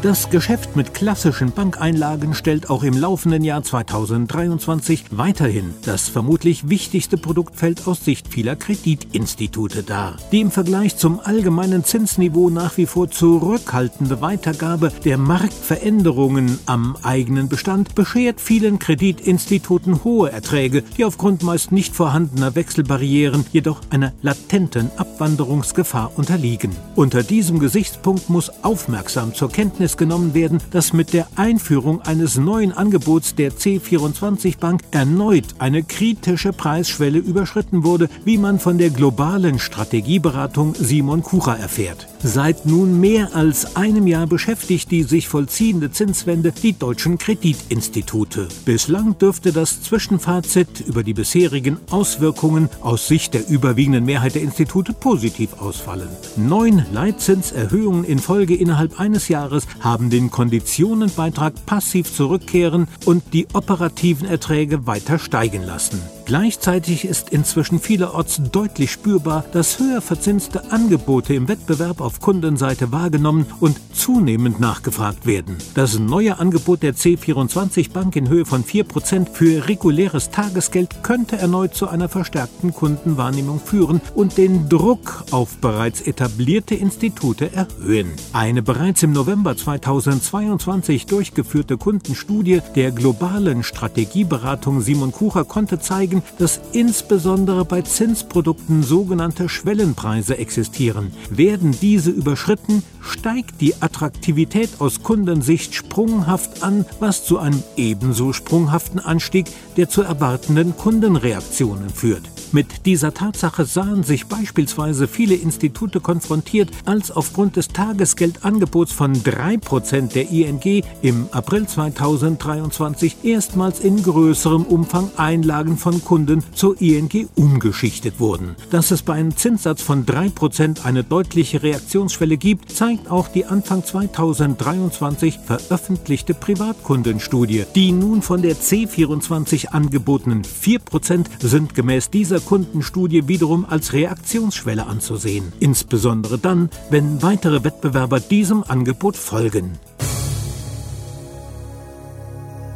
Das Geschäft mit klassischen Bankeinlagen stellt auch im laufenden Jahr 2023 weiterhin das vermutlich wichtigste Produktfeld aus Sicht vieler Kreditinstitute dar. Die im Vergleich zum allgemeinen Zinsniveau nach wie vor zurückhaltende Weitergabe der Marktveränderungen am eigenen Bestand beschert vielen Kreditinstituten hohe Erträge, die aufgrund meist nicht vorhandener Wechselbarrieren jedoch einer latenten Abwanderungsgefahr unterliegen. Unter diesem Gesichtspunkt muss aufmerksam zur Kenntnis Kenntnis genommen werden, dass mit der Einführung eines neuen Angebots der C24 Bank erneut eine kritische Preisschwelle überschritten wurde, wie man von der globalen Strategieberatung Simon Kucher erfährt. Seit nun mehr als einem Jahr beschäftigt die sich vollziehende Zinswende die deutschen Kreditinstitute. Bislang dürfte das Zwischenfazit über die bisherigen Auswirkungen aus Sicht der überwiegenden Mehrheit der Institute positiv ausfallen. Neun Leitzinserhöhungen in Folge innerhalb eines Jahres haben den Konditionenbeitrag passiv zurückkehren und die operativen Erträge weiter steigen lassen. Gleichzeitig ist inzwischen vielerorts deutlich spürbar, dass höher verzinste Angebote im Wettbewerb auf Kundenseite wahrgenommen und zunehmend nachgefragt werden. Das neue Angebot der C24 Bank in Höhe von 4% für reguläres Tagesgeld könnte erneut zu einer verstärkten Kundenwahrnehmung führen und den Druck auf bereits etablierte Institute erhöhen. Eine bereits im November 2022 durchgeführte Kundenstudie der globalen Strategieberatung Simon Kucher konnte zeigen, zeigen, dass insbesondere bei Zinsprodukten sogenannte Schwellenpreise existieren. Werden diese überschritten, steigt die Attraktivität aus Kundensicht sprunghaft an, was zu einem ebenso sprunghaften Anstieg der zu erwartenden Kundenreaktionen führt. Mit dieser Tatsache sahen sich beispielsweise viele Institute konfrontiert, als aufgrund des Tagesgeldangebots von 3% der ING im April 2023 erstmals in größerem Umfang Einlagen von Kunden zur ING umgeschichtet wurden. Dass es bei einem Zinssatz von 3% eine deutliche Reaktionsschwelle gibt, zeigt auch die Anfang 2023 veröffentlichte Privatkundenstudie. Die nun von der C24 angebotenen 4% sind gemäß dieser dieser Kundenstudie wiederum als Reaktionsschwelle anzusehen, insbesondere dann, wenn weitere Wettbewerber diesem Angebot folgen.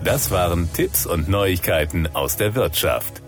Das waren Tipps und Neuigkeiten aus der Wirtschaft.